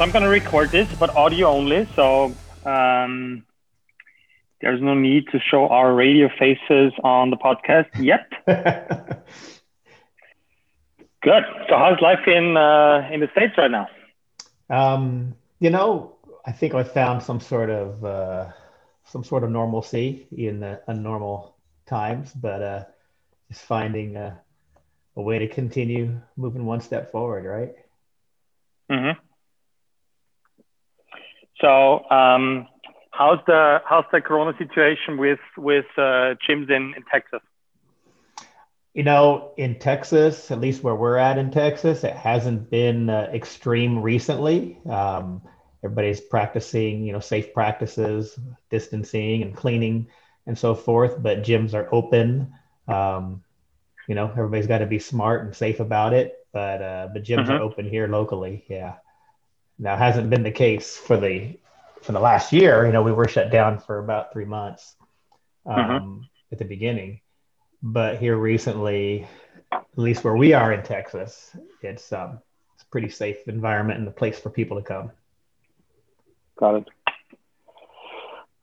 so I'm going to record this, but audio only. So um, there's no need to show our radio faces on the podcast yet. Good. So how's life in uh, in the states right now? Um, you know, I think I found some sort of uh, some sort of normalcy in the unnormal times, but uh, just finding a, a way to continue moving one step forward, right? Mm-hmm. So, um, how's the how's the Corona situation with with uh, gyms in, in Texas? You know, in Texas, at least where we're at in Texas, it hasn't been uh, extreme recently. Um, everybody's practicing, you know, safe practices, distancing and cleaning and so forth. But gyms are open. Um, you know, everybody's got to be smart and safe about it. But uh, but gyms mm-hmm. are open here locally. Yeah. Now hasn't been the case for the for the last year. You know, we were shut down for about three months um, mm-hmm. at the beginning, but here recently, at least where we are in Texas, it's um, it's a pretty safe environment and a place for people to come. Got it.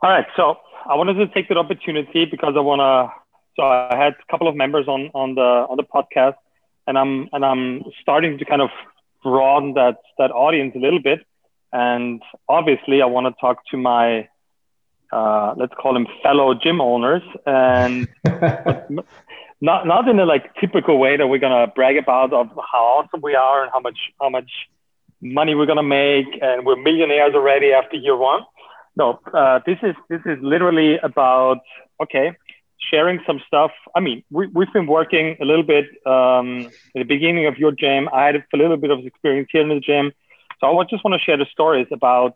All right, so I wanted to take that opportunity because I want to. So I had a couple of members on on the on the podcast, and I'm and I'm starting to kind of broaden that that audience a little bit. And obviously, I want to talk to my uh, let's call them fellow gym owners, and not not in a like typical way that we're gonna brag about of how awesome we are and how much how much money we're gonna make and we're millionaires already after year one. No, uh, this is this is literally about okay, sharing some stuff. I mean, we, we've been working a little bit um, the beginning of your gym. I had a little bit of experience here in the gym. So I just want to share the stories about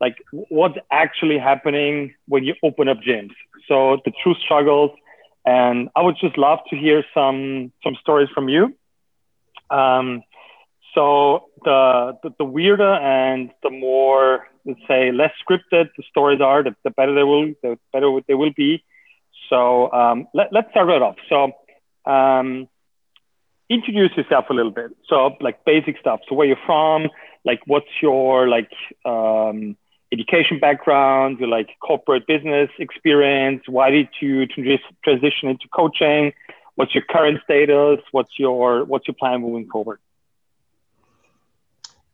like what's actually happening when you open up gyms. So the true struggles. And I would just love to hear some some stories from you. Um, so the, the, the weirder and the more let's say less scripted the stories are, the, the better they will the better they will be. So um, let, let's start right off. So um, introduce yourself a little bit. So like basic stuff. So where you're from, like what's your like um, education background, your like corporate business experience. Why did you transition into coaching? What's your current status? What's your what's your plan moving forward?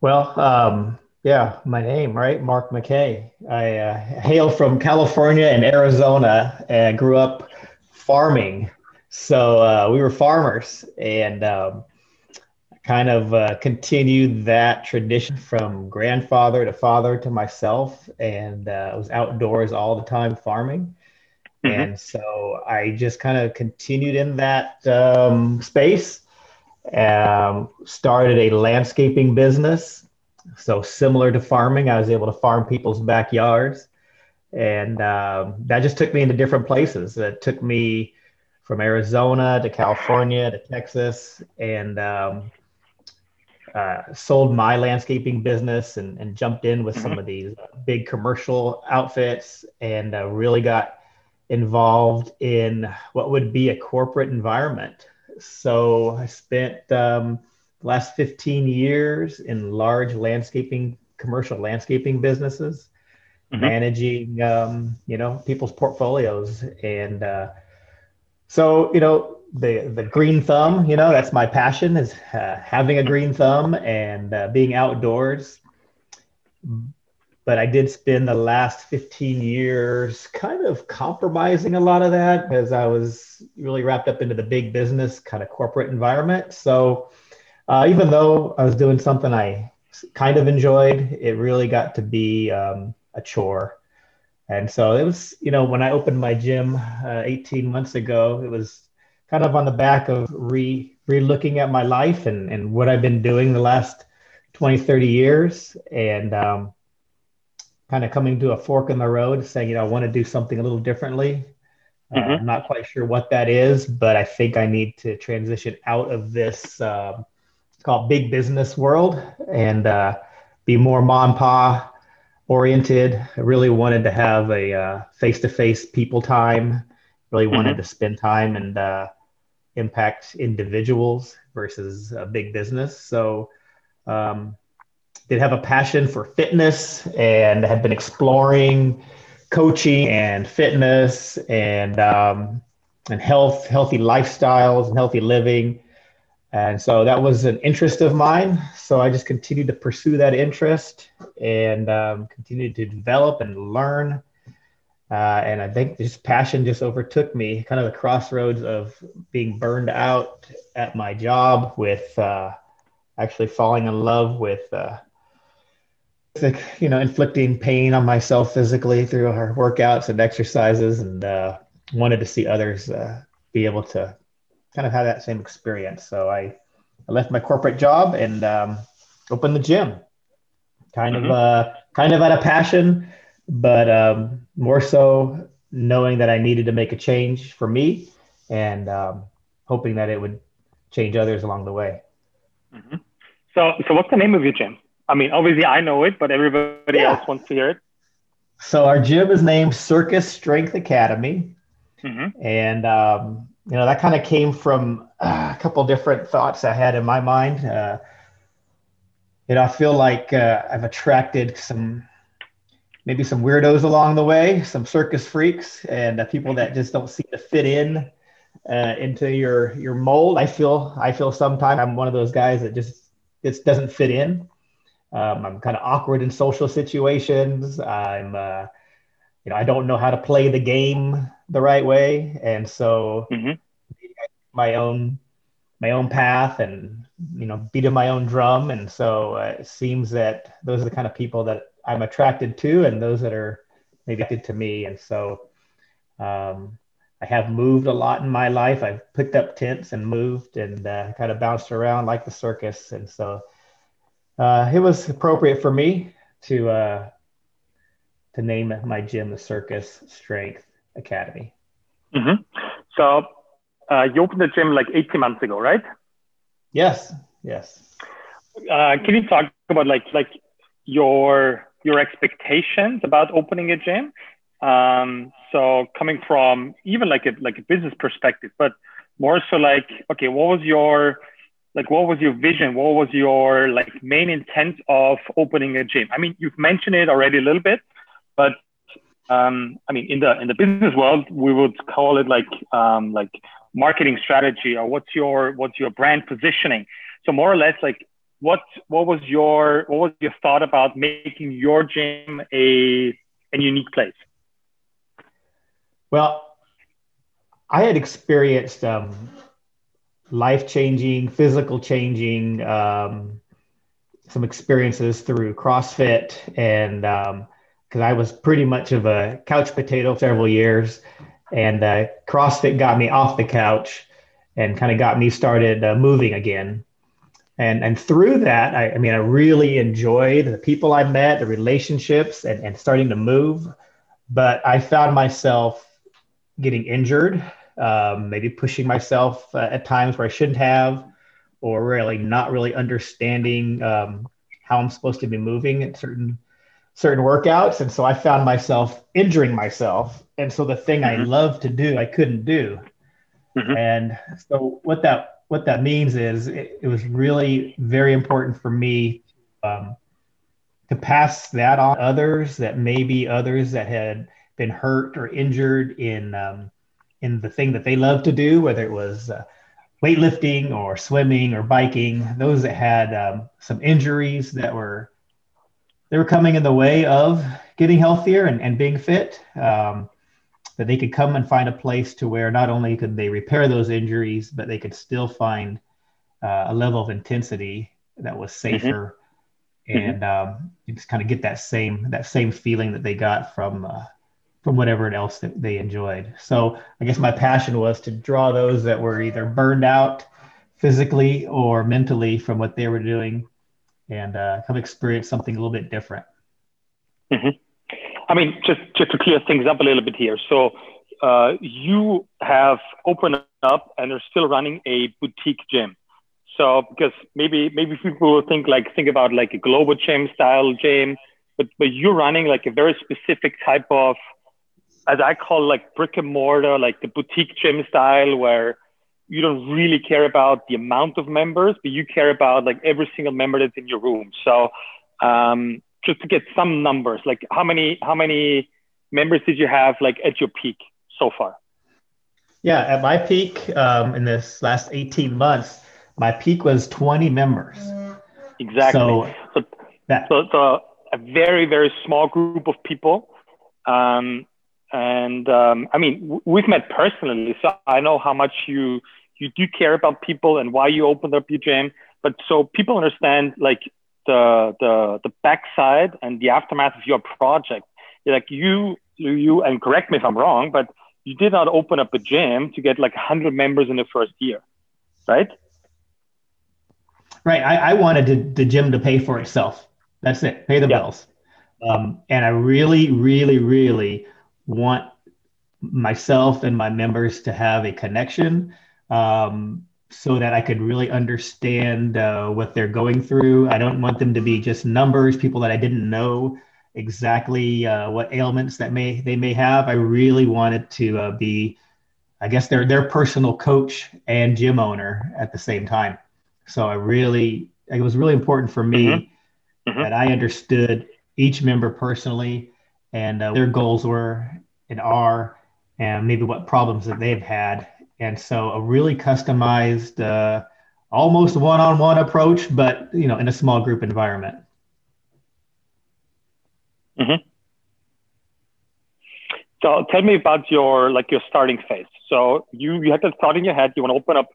Well, um, yeah, my name, right? Mark McKay. I uh, hail from California and Arizona and grew up farming. So uh, we were farmers and um, kind of uh, continued that tradition from grandfather to father to myself. And uh, I was outdoors all the time farming. Mm-hmm. And so I just kind of continued in that um, space. Um, started a landscaping business so similar to farming, I was able to farm people's backyards, and um, that just took me into different places. It took me from Arizona to California to Texas, and um, uh, sold my landscaping business and, and jumped in with some mm-hmm. of these big commercial outfits, and uh, really got involved in what would be a corporate environment. So I spent um, last 15 years in large landscaping, commercial landscaping businesses, mm-hmm. managing, um, you know, people's portfolios. And uh, so, you know, the, the green thumb, you know, that's my passion is uh, having a green thumb and uh, being outdoors. But I did spend the last 15 years kind of compromising a lot of that because I was really wrapped up into the big business kind of corporate environment. So, uh, even though I was doing something I kind of enjoyed, it really got to be um, a chore. And so it was, you know, when I opened my gym uh, 18 months ago, it was kind of on the back of re re-looking at my life and, and what I've been doing the last 20, 30 years and um, kind of coming to a fork in the road saying, you know, I want to do something a little differently. Uh, mm-hmm. I'm not quite sure what that is, but I think I need to transition out of this uh, called Big Business World and uh, be more mom pa oriented. I really wanted to have a face to face people time. Really wanted mm-hmm. to spend time and uh, impact individuals versus a big business. So, um, did have a passion for fitness and had been exploring coaching and fitness and um, and health, healthy lifestyles and healthy living. And so that was an interest of mine. So I just continued to pursue that interest and um, continued to develop and learn. Uh, and I think this passion just overtook me, kind of the crossroads of being burned out at my job with uh, actually falling in love with, uh, you know, inflicting pain on myself physically through our workouts and exercises, and uh, wanted to see others uh, be able to kind of have that same experience. So I, I left my corporate job and um, opened the gym. Kind mm-hmm. of, uh, kind of out of passion, but um, more so knowing that I needed to make a change for me and um, hoping that it would change others along the way. Mm-hmm. So, so what's the name of your gym? I mean, obviously I know it, but everybody yeah. else wants to hear it. So our gym is named Circus Strength Academy, mm-hmm. and um, you know that kind of came from uh, a couple different thoughts I had in my mind. Uh, you know, I feel like uh, I've attracted some maybe some weirdos along the way, some circus freaks, and uh, people that just don't seem to fit in uh, into your your mold. I feel I feel sometimes I'm one of those guys that just this doesn't fit in. Um, I'm kind of awkward in social situations. I'm, uh, you know, I don't know how to play the game the right way, and so mm-hmm. my own my own path and you know beat beating my own drum. And so uh, it seems that those are the kind of people that I'm attracted to, and those that are maybe attracted to me. And so um, I have moved a lot in my life. I've picked up tents and moved and uh, kind of bounced around like the circus. And so uh, it was appropriate for me to uh, to name my gym the Circus Strength Academy. Mm-hmm. So uh, you opened the gym like 18 months ago, right? Yes. Yes. Uh, can you talk about like like your your expectations about opening a gym um, so coming from even like a like a business perspective, but more so like, okay, what was your like what was your vision? What was your like main intent of opening a gym? I mean, you've mentioned it already a little bit, but um, I mean, in the in the business world, we would call it like um, like marketing strategy or what's your what's your brand positioning. So more or less, like what what was your what was your thought about making your gym a a unique place? Well, I had experienced um, life changing, physical changing, um, some experiences through CrossFit, and because I was pretty much of a couch potato several years, and uh, CrossFit got me off the couch and kind of got me started uh, moving again. And, and through that, I, I mean, I really enjoyed the people I met, the relationships, and, and starting to move. But I found myself getting injured, um, maybe pushing myself uh, at times where I shouldn't have, or really not really understanding um, how I'm supposed to be moving at certain certain workouts. And so I found myself injuring myself. And so the thing mm-hmm. I love to do, I couldn't do. Mm-hmm. And so what that what that means is it, it was really very important for me um, to pass that on others that maybe others that had been hurt or injured in um, in the thing that they love to do, whether it was uh, weightlifting or swimming or biking. Those that had um, some injuries that were they were coming in the way of getting healthier and, and being fit. Um, that they could come and find a place to where not only could they repair those injuries, but they could still find uh, a level of intensity that was mm-hmm. safer, mm-hmm. and um, just kind of get that same that same feeling that they got from uh, from whatever else that they enjoyed. So I guess my passion was to draw those that were either burned out physically or mentally from what they were doing and uh, come experience something a little bit different. Mm-hmm. I mean, just, just to clear things up a little bit here. So uh, you have opened up and are still running a boutique gym. So because maybe maybe people will think like think about like a global gym style gym, but but you're running like a very specific type of as I call like brick and mortar, like the boutique gym style, where you don't really care about the amount of members, but you care about like every single member that's in your room. So um, just to get some numbers. Like how many how many members did you have like at your peak so far? Yeah, at my peak um, in this last 18 months, my peak was 20 members. Exactly. So, so, that, so, so a very very small group of people. Um, and um, I mean, we've met personally, so I know how much you you do care about people and why you opened up your gym. But so people understand like the the the backside and the aftermath of your project. Like you you and correct me if I'm wrong, but you did not open up a gym to get like 100 members in the first year, right? Right. I, I wanted to, the gym to pay for itself. That's it. Pay the yeah. bills. Um, and I really, really, really want myself and my members to have a connection um, so that I could really understand uh, what they're going through. I don't want them to be just numbers, people that I didn't know exactly uh, what ailments that may they may have. I really wanted to uh, be, I guess, their their personal coach and gym owner at the same time. So I really, it was really important for me mm-hmm. Mm-hmm. that I understood each member personally and uh, their goals were and are, and maybe what problems that they've had. And so a really customized, uh, almost one-on-one approach, but you know, in a small group environment. Mm-hmm. So tell me about your like your starting phase. So you you had that thought in your head. You want to open up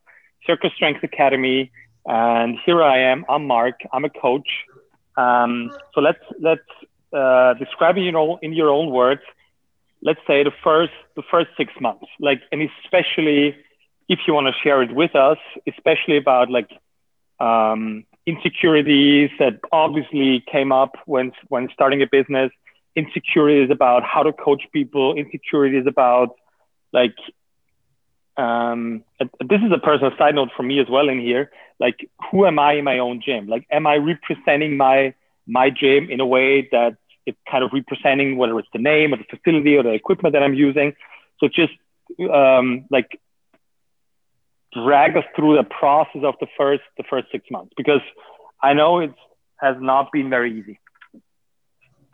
Circus Strength Academy, and here I am. I'm Mark. I'm a coach. Um, so let's let's uh, describe you know in your own words. Let's say the first the first six months, like and especially if you want to share it with us, especially about like um, insecurities that obviously came up when when starting a business insecurities about how to coach people insecurities about like um, this is a personal side note for me as well in here like who am i in my own gym like am i representing my my gym in a way that it's kind of representing whether it's the name or the facility or the equipment that i'm using so just um, like drag us through the process of the first the first six months because I know it has not been very easy.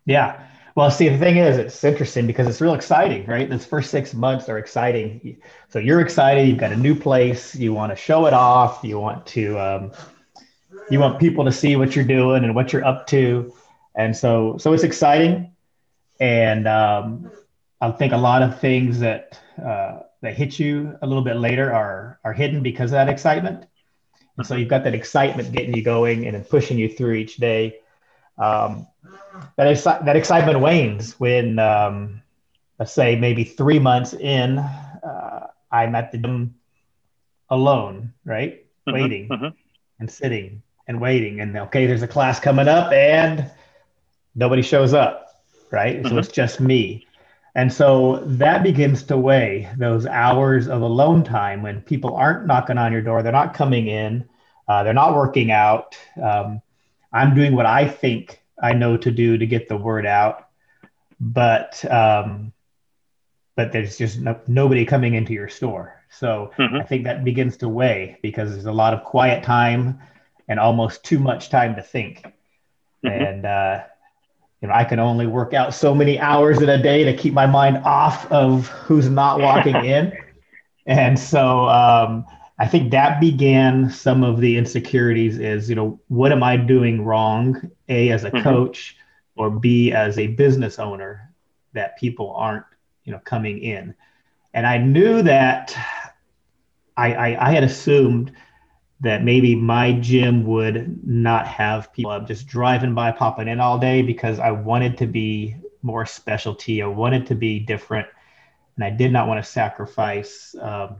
Yeah. Well, see, the thing is, it's interesting because it's real exciting, right? Those first six months are exciting. So you're excited. You've got a new place. You want to show it off. You want to, um, you want people to see what you're doing and what you're up to, and so so it's exciting. And um, I think a lot of things that uh, that hit you a little bit later are are hidden because of that excitement. And so you've got that excitement getting you going and pushing you through each day. Um, that exci- that excitement wanes when, um, let's say, maybe three months in, uh, I'm at the gym alone, right, mm-hmm, waiting mm-hmm. and sitting and waiting, and okay, there's a class coming up, and nobody shows up, right? Mm-hmm. So it's just me. And so that begins to weigh those hours of alone time when people aren't knocking on your door, they're not coming in, uh, they're not working out. Um, I'm doing what I think I know to do to get the word out, but um, but there's just no, nobody coming into your store. So mm-hmm. I think that begins to weigh because there's a lot of quiet time and almost too much time to think. Mm-hmm. And uh, you know, I can only work out so many hours in a day to keep my mind off of who's not walking in. And so um, I think that began some of the insecurities is, you know, what am I doing wrong? A, as a mm-hmm. coach, or B, as a business owner, that people aren't, you know, coming in. And I knew that I, I, I had assumed that maybe my gym would not have people just driving by, popping in all day because I wanted to be more specialty. I wanted to be different. And I did not want to sacrifice um,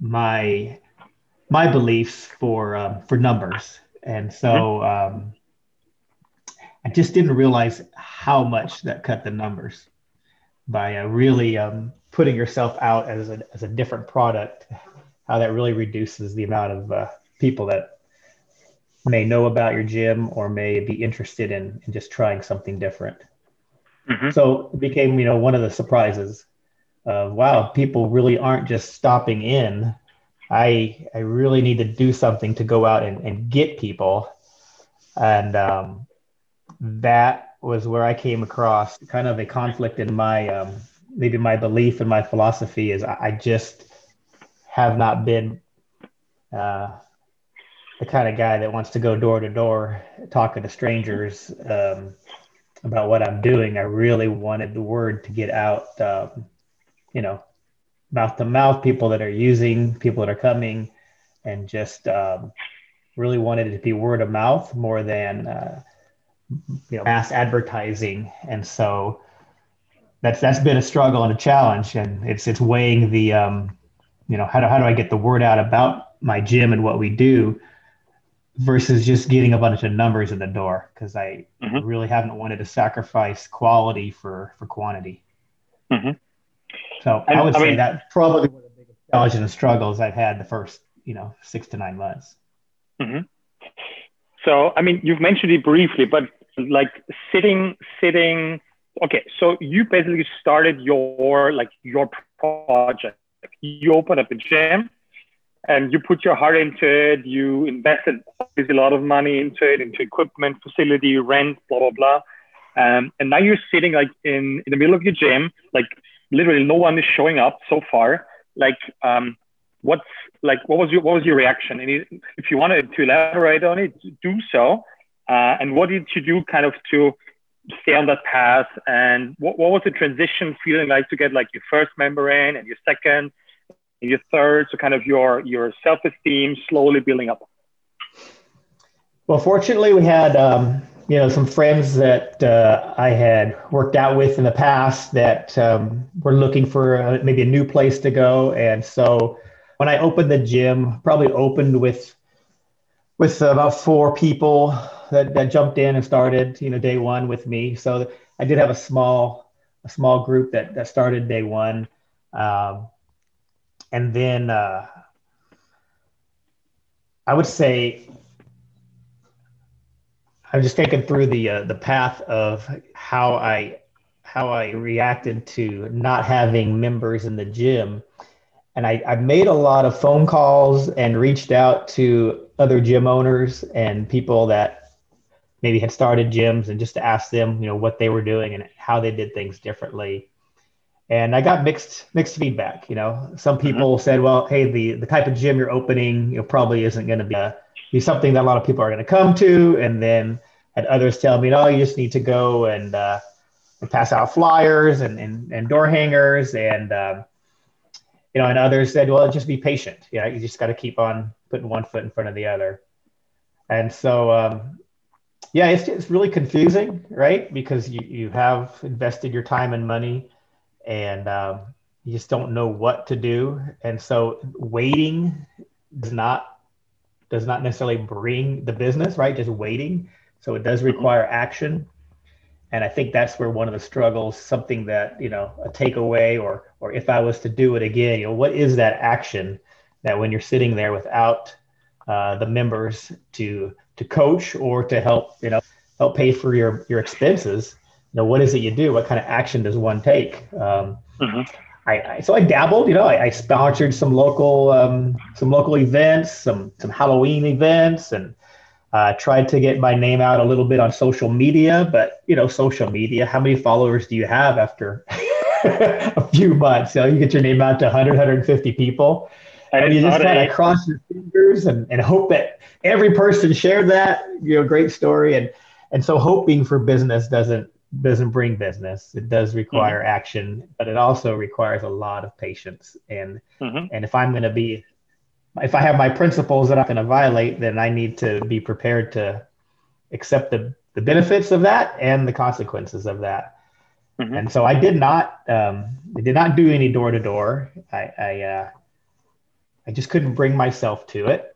my my beliefs for um, for numbers. And so mm-hmm. um, I just didn't realize how much that cut the numbers by uh, really um, putting yourself out as a, as a different product that really reduces the amount of uh, people that may know about your gym or may be interested in, in just trying something different. Mm-hmm. So it became, you know, one of the surprises of wow, people really aren't just stopping in. I I really need to do something to go out and, and get people. And um, that was where I came across kind of a conflict in my um, maybe my belief and my philosophy is I, I just have not been uh, the kind of guy that wants to go door to door talking to strangers um, about what I'm doing. I really wanted the word to get out, um, you know, mouth to mouth, people that are using, people that are coming, and just um, really wanted it to be word of mouth more than uh, you know mass advertising. And so that's that's been a struggle and a challenge, and it's it's weighing the um, you know how do how do I get the word out about my gym and what we do versus just getting a bunch of numbers in the door because I mm-hmm. really haven't wanted to sacrifice quality for for quantity. Mm-hmm. So and, I would I say mean, that probably one of the biggest challenges and struggles I've had the first you know six to nine months. Mm-hmm. So I mean, you've mentioned it briefly, but like sitting sitting. Okay, so you basically started your like your project. You open up a gym and you put your heart into it. You invested a lot of money into it, into equipment, facility, rent, blah blah blah. Um, and now you're sitting like in, in the middle of your gym, like literally no one is showing up so far. Like, um, what's like, what was your what was your reaction? And if you wanted to elaborate on it, do so. Uh, and what did you do, kind of, to stay on that path? And what, what was the transition feeling like to get like your first member in and your second? and your third, so kind of your your self esteem slowly building up. Well, fortunately, we had um, you know some friends that uh, I had worked out with in the past that um, were looking for a, maybe a new place to go, and so when I opened the gym, probably opened with with about four people that, that jumped in and started you know day one with me. So I did have a small a small group that that started day one. Um, and then uh, I would say I'm just thinking through the uh, the path of how I how I reacted to not having members in the gym, and I, I made a lot of phone calls and reached out to other gym owners and people that maybe had started gyms and just to ask them you know what they were doing and how they did things differently and I got mixed mixed feedback. You know, some mm-hmm. people mm-hmm. said, "Well, hey, the the type of gym you're opening, you know, probably isn't going to be a, be something that a lot of people are going to come to." And then had others tell me, "No, you just need to go and, uh, and pass out flyers and, and and door hangers." And um, you know, and others said, "Well, just be patient. Yeah, you just got to keep on putting one foot in front of the other." And so, um, yeah, it's it's really confusing, right? Because you you have invested your time and money and um, you just don't know what to do. And so waiting does not does not necessarily bring the business, right? Just waiting. So it does require action. And I think that's where one of the struggles, something that, you know, a takeaway or or if I was to do it again, you know, what is that action that when you're sitting there without uh, the members to to coach or to help, you know, help pay for your your expenses, you know, what is it you do? What kind of action does one take? Um, mm-hmm. I, I, so I dabbled, you know, I, I sponsored some local um, some local events, some some Halloween events, and uh, tried to get my name out a little bit on social media. But you know, social media, how many followers do you have after a few months? You, know, you get your name out to 100, 150 people, and you just kind of cross your fingers and, and hope that every person shared that. You know, great story, and and so hoping for business doesn't doesn't bring business. It does require mm-hmm. action, but it also requires a lot of patience. And mm-hmm. and if I'm going to be, if I have my principles that I'm going to violate, then I need to be prepared to accept the the benefits of that and the consequences of that. Mm-hmm. And so I did not, um, I did not do any door to door. I, I, uh, I just couldn't bring myself to it.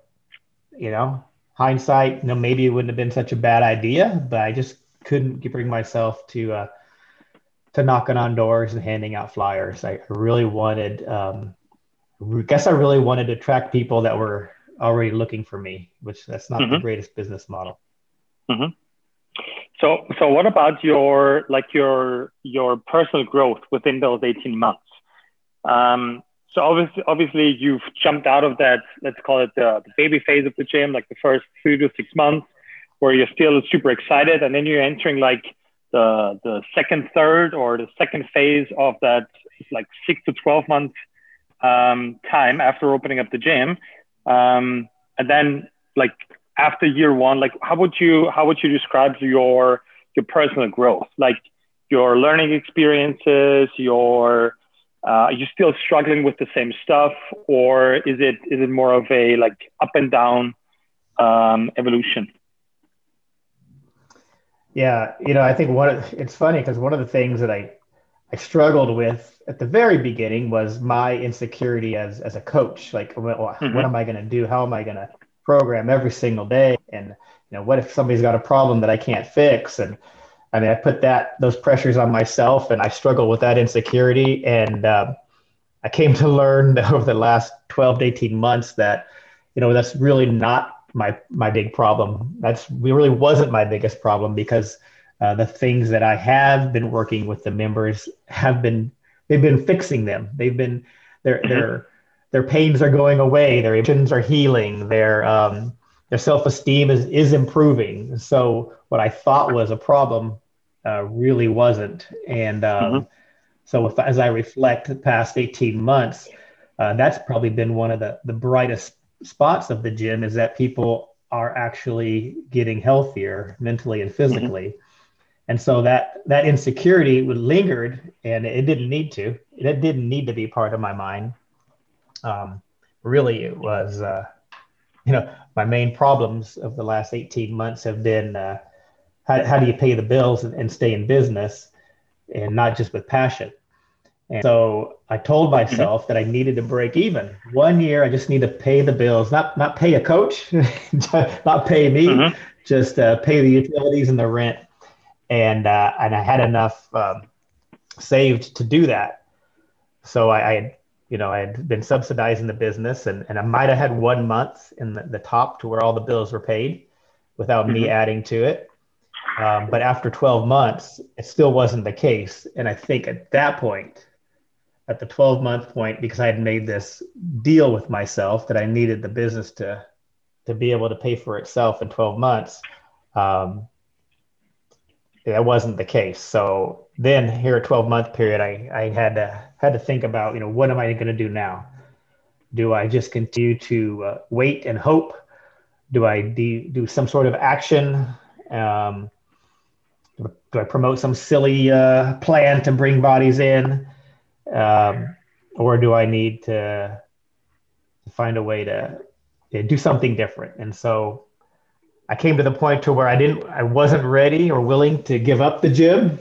You know, hindsight, you know, maybe it wouldn't have been such a bad idea, but I just couldn't bring myself to uh, to knocking on doors and handing out flyers. I really wanted, um, I guess I really wanted to attract people that were already looking for me, which that's not mm-hmm. the greatest business model. Mm-hmm. So, so what about your like your your personal growth within those eighteen months? Um, so obviously, obviously, you've jumped out of that. Let's call it the, the baby phase of the gym, like the first three to six months where you're still super excited and then you're entering like the the second third or the second phase of that like six to 12 month um, time after opening up the gym um, and then like after year one like how would you how would you describe your your personal growth like your learning experiences your uh, are you still struggling with the same stuff or is it is it more of a like up and down um, evolution? Yeah you know i think one of, it's funny because one of the things that i i struggled with at the very beginning was my insecurity as as a coach. Like well, mm-hmm. what am i going to do? How am i going to program every single day? And you know what if somebody's got a problem that i can't fix? And I mean, I put that those pressures on myself, and I struggle with that insecurity. And uh, I came to learn over the last 12 to 18 months that, you know, that's really not my my big problem. That's really wasn't my biggest problem because uh, the things that I have been working with the members have been they've been fixing them. They've been their mm-hmm. their their pains are going away. Their emotions are healing. Their um, their self esteem is is improving. So what I thought was a problem uh, really wasn't. And um, mm-hmm. so if, as I reflect the past 18 months, uh, that's probably been one of the, the brightest spots of the gym is that people are actually getting healthier mentally and physically. Mm-hmm. And so that that insecurity would lingered and it didn't need to. It didn't need to be part of my mind. Um, really, it was, uh, you know, my main problems of the last 18 months have been uh, how, how do you pay the bills and, and stay in business and not just with passion and so I told mm-hmm. myself that I needed to break even. One year, I just need to pay the bills, not not pay a coach, not pay me, mm-hmm. just uh, pay the utilities and the rent. And uh, and I had enough um, saved to do that. So I, I, had, you know, I had been subsidizing the business, and, and I might have had one month in the, the top to where all the bills were paid, without mm-hmm. me adding to it. Um, but after 12 months, it still wasn't the case. And I think at that point, at the 12 month point, because I had made this deal with myself that I needed the business to, to be able to pay for itself in 12 months, um, that wasn't the case. So then here, at 12 month period, I, I had to, had to think about, you know, what am I going to do now? Do I just continue to uh, wait and hope? Do I de- do some sort of action? Um, do I promote some silly uh, plan to bring bodies in, um, or do I need to, find a way to, to, do something different? And so I came to the point to where I didn't, I wasn't ready or willing to give up the gym,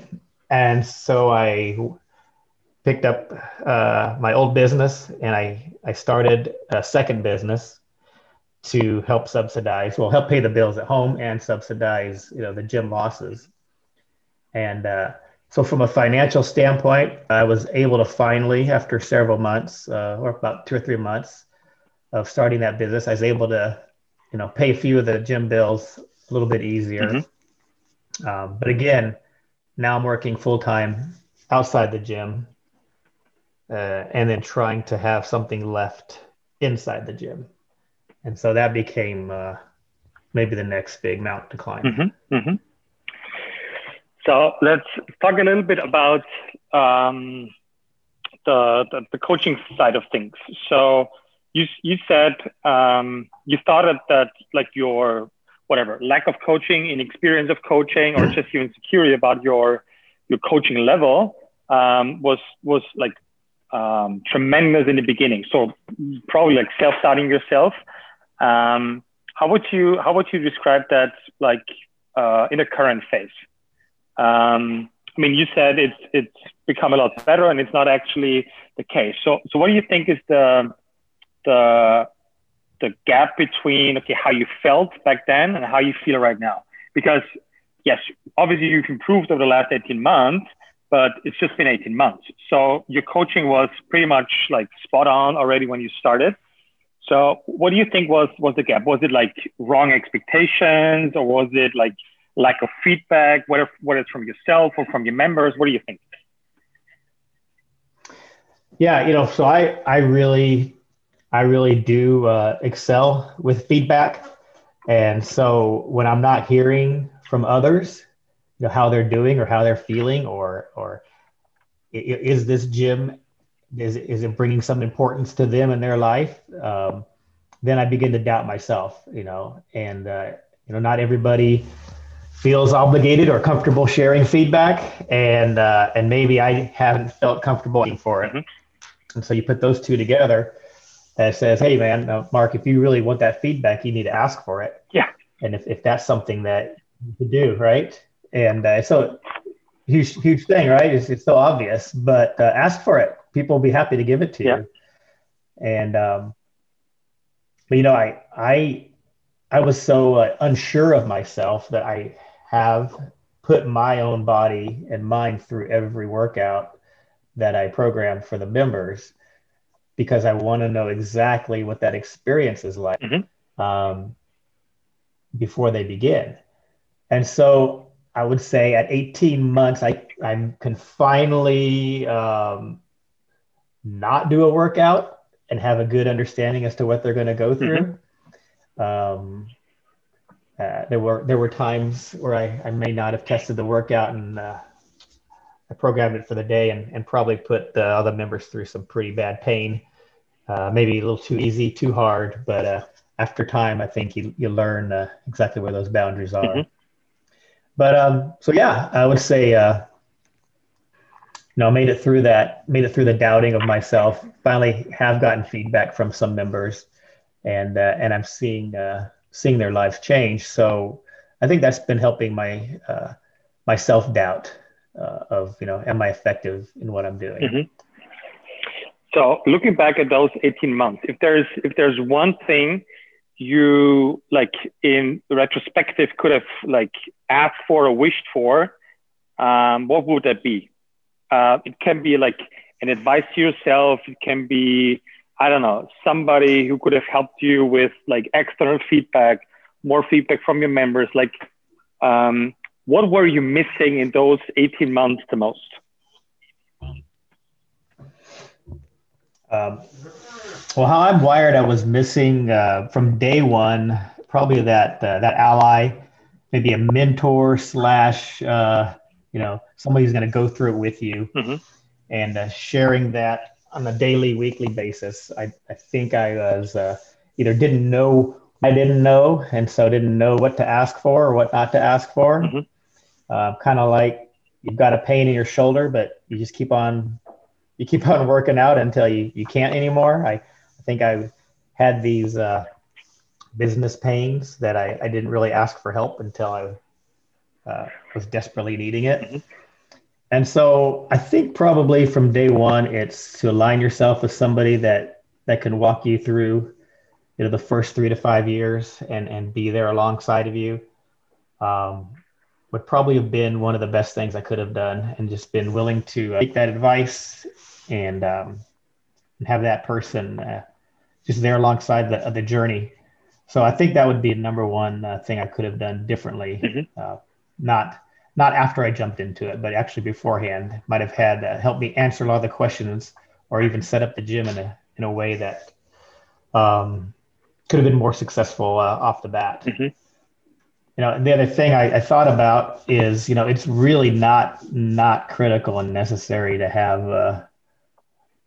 and so I picked up uh, my old business and I I started a second business to help subsidize, well, help pay the bills at home and subsidize, you know, the gym losses. And uh, so, from a financial standpoint, I was able to finally, after several months, uh, or about two or three months of starting that business, I was able to, you know, pay a few of the gym bills a little bit easier. Mm-hmm. Um, but again, now I'm working full time outside the gym, uh, and then trying to have something left inside the gym, and so that became uh, maybe the next big mountain to climb. Mm-hmm. Mm-hmm. So let's talk a little bit about um, the, the, the coaching side of things. So you you said um, you started that like your whatever lack of coaching, inexperience of coaching, or just your insecurity about your your coaching level um, was was like um, tremendous in the beginning. So probably like self starting yourself. Um, how would you how would you describe that like uh, in the current phase? Um, I mean, you said it's it's become a lot better, and it's not actually the case. So, so what do you think is the the the gap between okay how you felt back then and how you feel right now? Because yes, obviously you've improved over the last 18 months, but it's just been 18 months. So your coaching was pretty much like spot on already when you started. So what do you think was was the gap? Was it like wrong expectations, or was it like lack of feedback, whether whether it's from yourself or from your members? What do you think? Yeah, you know, so I I really I really do uh, excel with feedback, And so when I'm not hearing from others, you know, how they're doing or how they're feeling, or or is this gym is is it bringing some importance to them in their life? Um, then I begin to doubt myself, you know, and uh, you know, not everybody feels obligated or comfortable sharing feedback, and uh, and maybe I haven't felt comfortable for it. Mm-hmm. And so you put those two together, that says, "Hey, man, uh, Mark, if you really want that feedback, you need to ask for it." Yeah. And if, if that's something that you could do, right? And uh, so huge huge thing, right? It's, it's so obvious, but uh, ask for it. People will be happy to give it to yeah. you. And um, but you know, I I I was so uh, unsure of myself that I have put my own body and mind through every workout that I program for the members because I want to know exactly what that experience is like mm-hmm. um, before they begin. And so I would say at 18 months, I, I can finally um, not do a workout and have a good understanding as to what they're going to go through. Mm-hmm. Um, uh, there were there were times where I, I may not have tested the workout and uh, I programmed it for the day and, and probably put the other members through some pretty bad pain. Uh, maybe a little too easy, too hard, but uh, after time, I think you, you learn uh, exactly where those boundaries are. Mm-hmm. But um, so yeah, I would say uh, you know made it through that, made it through the doubting of myself. Finally, have gotten feedback from some members, and and I'm seeing seeing their lives change. So I think that's been helping my uh, my self doubt uh, of you know am I effective in what I'm doing. Mm-hmm. So looking back at those 18 months, if there's if there's one thing you like in retrospective could have like asked for or wished for, um, what would that be? Uh, it can be like an advice to yourself. It can be I don't know, somebody who could have helped you with like external feedback, more feedback from your members? Like, um, what were you missing in those 18 months the most? Um, well, how I'm wired, I was missing uh, from day one, probably that uh, that ally, maybe a mentor slash, uh, you know, somebody who's going to go through it with you, mm-hmm. and uh, sharing that on a daily, weekly basis. I, I think I was uh, either didn't know I didn't know, and so didn't know what to ask for or what not to ask for. Mm-hmm. Uh, kind of like you've got a pain in your shoulder, but you just keep on you keep on working out until you, you can't anymore. I, I think I had these uh, business pains that I, I didn't really ask for help until I uh, was desperately needing it. Mm-hmm. And so I think probably from day one, it's to align yourself with somebody that that can walk you through, you know, the first three to five years and and be there alongside of you. Um, would probably have been one of the best things I could have done, and just been willing to uh, take that advice and um, and have that person uh, just there alongside the the journey. So I think that would be number one uh, thing I could have done differently. Mm-hmm. Uh, not not after I jumped into it, but actually beforehand, might have had uh, helped me answer a lot of the questions or even set up the gym in a in a way that um, could have been more successful uh, off the bat. Mm-hmm. You know, and the other thing I, I, thought about is, you know, it's really not not critical and necessary to have a,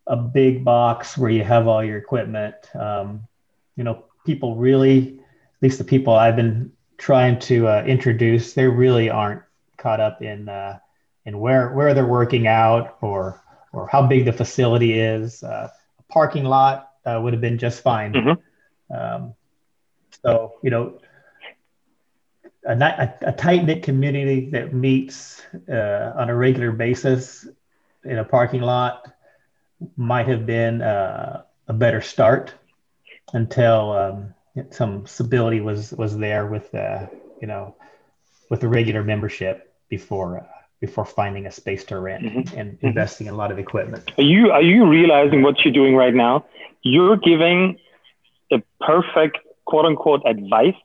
a big box where you have all your equipment. Um, you know, people really, at least the people I've been trying to uh, introduce, they really aren't caught up in uh, in where where they're working out or or how big the facility is. Uh, a parking lot uh, would have been just fine. Mm-hmm. Um, so you know, a, a, a tight knit community that meets uh, on a regular basis in a parking lot might have been uh, a better start until um, some stability was was there with uh, you know with the regular membership before uh, before finding a space to rent mm-hmm. and mm-hmm. investing in a lot of equipment. Are you are you realizing what you're doing right now? You're giving the perfect quote unquote advice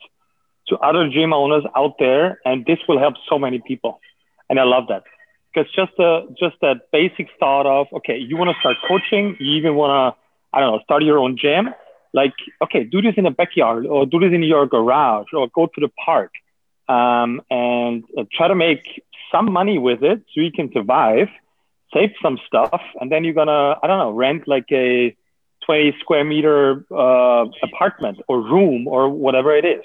to other gym owners out there, and this will help so many people. And I love that because just the just that basic thought of okay, you want to start coaching, you even want to I don't know start your own gym. like, okay, do this in a backyard or do this in your garage or go to the park um, and uh, try to make some money with it so you can survive, save some stuff, and then you're gonna, I don't know, rent like a 20 square meter uh, apartment or room or whatever it is.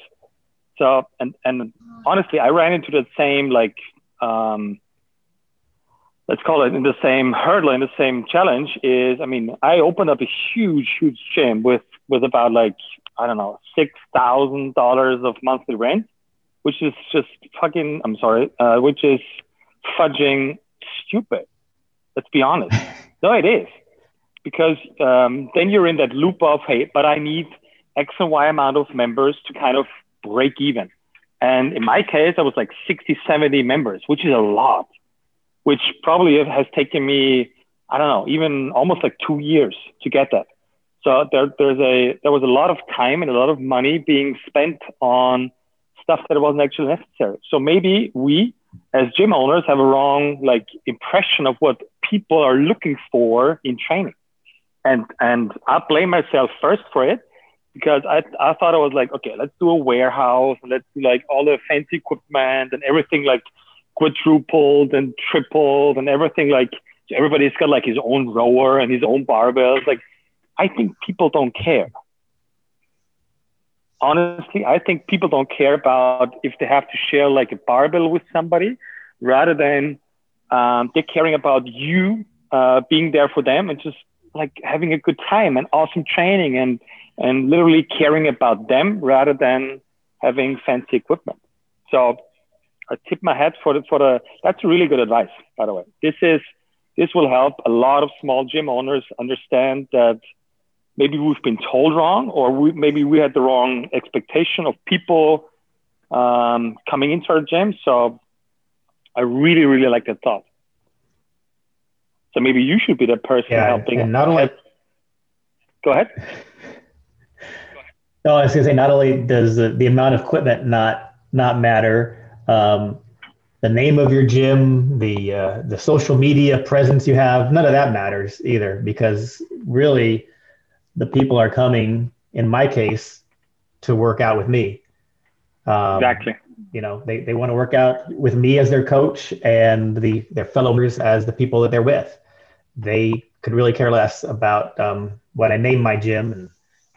So, and, and honestly, I ran into the same, like, um, let's call it in the same hurdle, in the same challenge is, I mean, I opened up a huge, huge gym with, with about like, I don't know, $6,000 of monthly rent, which is just fucking, I'm sorry, uh, which is fudging stupid. Let's be honest. no, it is because um, then you're in that loop of, hey, but I need X and Y amount of members to kind of break even. And in my case, I was like 60, 70 members, which is a lot, which probably has taken me, I don't know, even almost like two years to get that. So there, there's a, there was a lot of time and a lot of money being spent on stuff that wasn't actually necessary. So maybe we as gym owners have a wrong like impression of what people are looking for in training. And, and I blame myself first for it because I, I thought I was like, okay, let's do a warehouse let's do like all the fancy equipment and everything like quadrupled and tripled and everything like everybody's got like his own rower and his own barbells. Like, I think people don't care. Honestly, I think people don't care about if they have to share like a barbell with somebody rather than um, they're caring about you uh, being there for them and just like having a good time and awesome training and and literally caring about them rather than having fancy equipment. So I tip my hat for the, for the, that's really good advice, by the way. This is, this will help a lot of small gym owners understand that maybe we've been told wrong or we, maybe we had the wrong expectation of people um, coming into our gym. So I really, really like that thought. So maybe you should be the person yeah, helping. And not only, go ahead. No, I was going to say not only does the, the amount of equipment not not matter, um, the name of your gym, the uh, the social media presence you have, none of that matters either because really the people are coming, in my case, to work out with me. Um, exactly. You know, they, they want to work out with me as their coach and the their fellow members as the people that they're with. They could really care less about um, what I name my gym and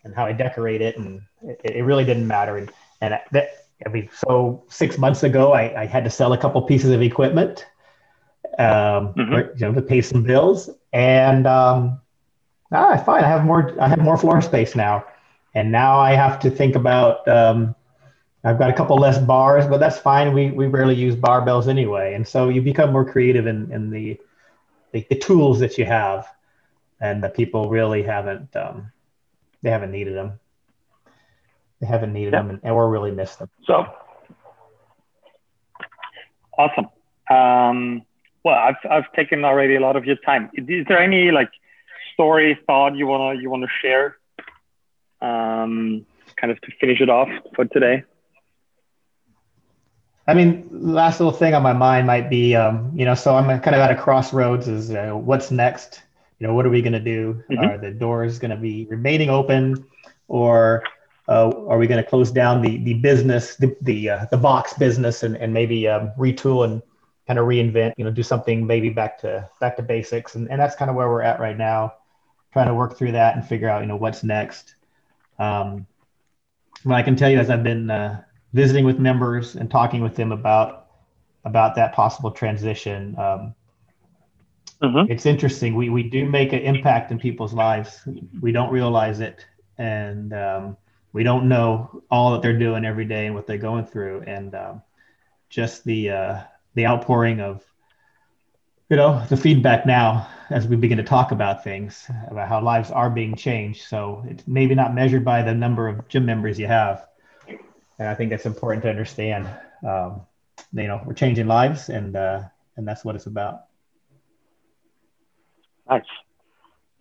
and how I decorate it, and it, it really didn't matter. And, and that, I mean, so six months ago, I, I had to sell a couple pieces of equipment, um, mm-hmm. you know, to pay some bills, and um, ah, fine, I have more, I have more floor space now, and now I have to think about. Um, I've got a couple less bars, but that's fine. We we rarely use barbells anyway, and so you become more creative in in the the, the tools that you have, and the people really haven't um, they haven't needed them. They haven't needed them, and, we're really missed them. So awesome. Um, well, I've I've taken already a lot of your time. Is there any like story, thought you wanna you wanna share? Um, kind of to finish it off for today. I mean, last little thing on my mind might be, um, you know, so I'm kind of at a crossroads. Is uh, what's next? you know, what are we going to do? Mm-hmm. Are the doors going to be remaining open, or uh, are we going to close down the the business, the the, uh, the box business, and and maybe um, retool and kind of reinvent? You know, do something maybe back to back to basics, and and that's kind of where we're at right now, trying to work through that and figure out you know what's next. Um, what I can tell you is I've been uh, visiting with members and talking with them about about that possible transition. Um, Mm-hmm. It's interesting. We we do make an impact in people's lives. We don't realize it, and um, we don't know all that they're doing every day and what they're going through, and um, just the uh, the outpouring of you know the feedback now as we begin to talk about things about how lives are being changed. So it's maybe not measured by the number of gym members you have, and I think that's important to understand. Um, you know, we're changing lives, and uh, and that's what it's about. Nice.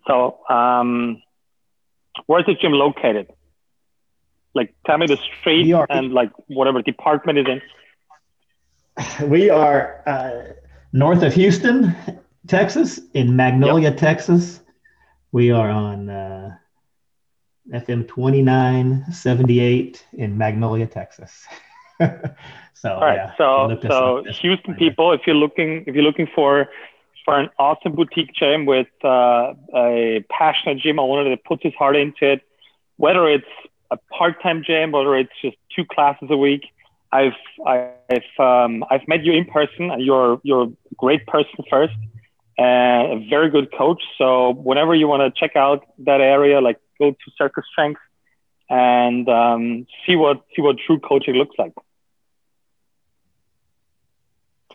So, um, where's the gym located? Like, tell me the street are, and like whatever department is in. We are uh, north of Houston, Texas, in Magnolia, yep. Texas. We are on uh, FM 2978 in Magnolia, Texas. so, All right. Yeah, so, so Houston people, if you're looking, if you're looking for, for an awesome boutique gym with uh, a passionate gym owner that puts his heart into it, whether it's a part-time gym, whether it's just two classes a week, I've I've um, I've met you in person, you're you're a great person first, and a very good coach. So whenever you want to check out that area, like go to Circus Strength and um, see what see what true coaching looks like.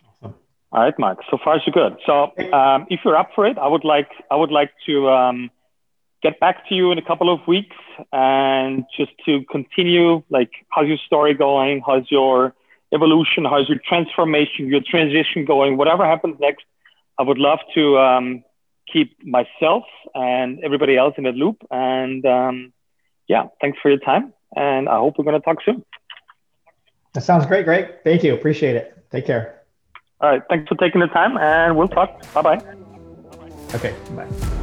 Awesome. All right, Mark. So far so good. So um, if you're up for it, I would like I would like to um, get back to you in a couple of weeks and just to continue like how's your story going how's your evolution how's your transformation your transition going whatever happens next i would love to um, keep myself and everybody else in the loop and um, yeah thanks for your time and i hope we're going to talk soon. That sounds great great thank you. Appreciate it. Take care. All right. Thanks for taking the time and we'll talk. Bye bye okay. Bye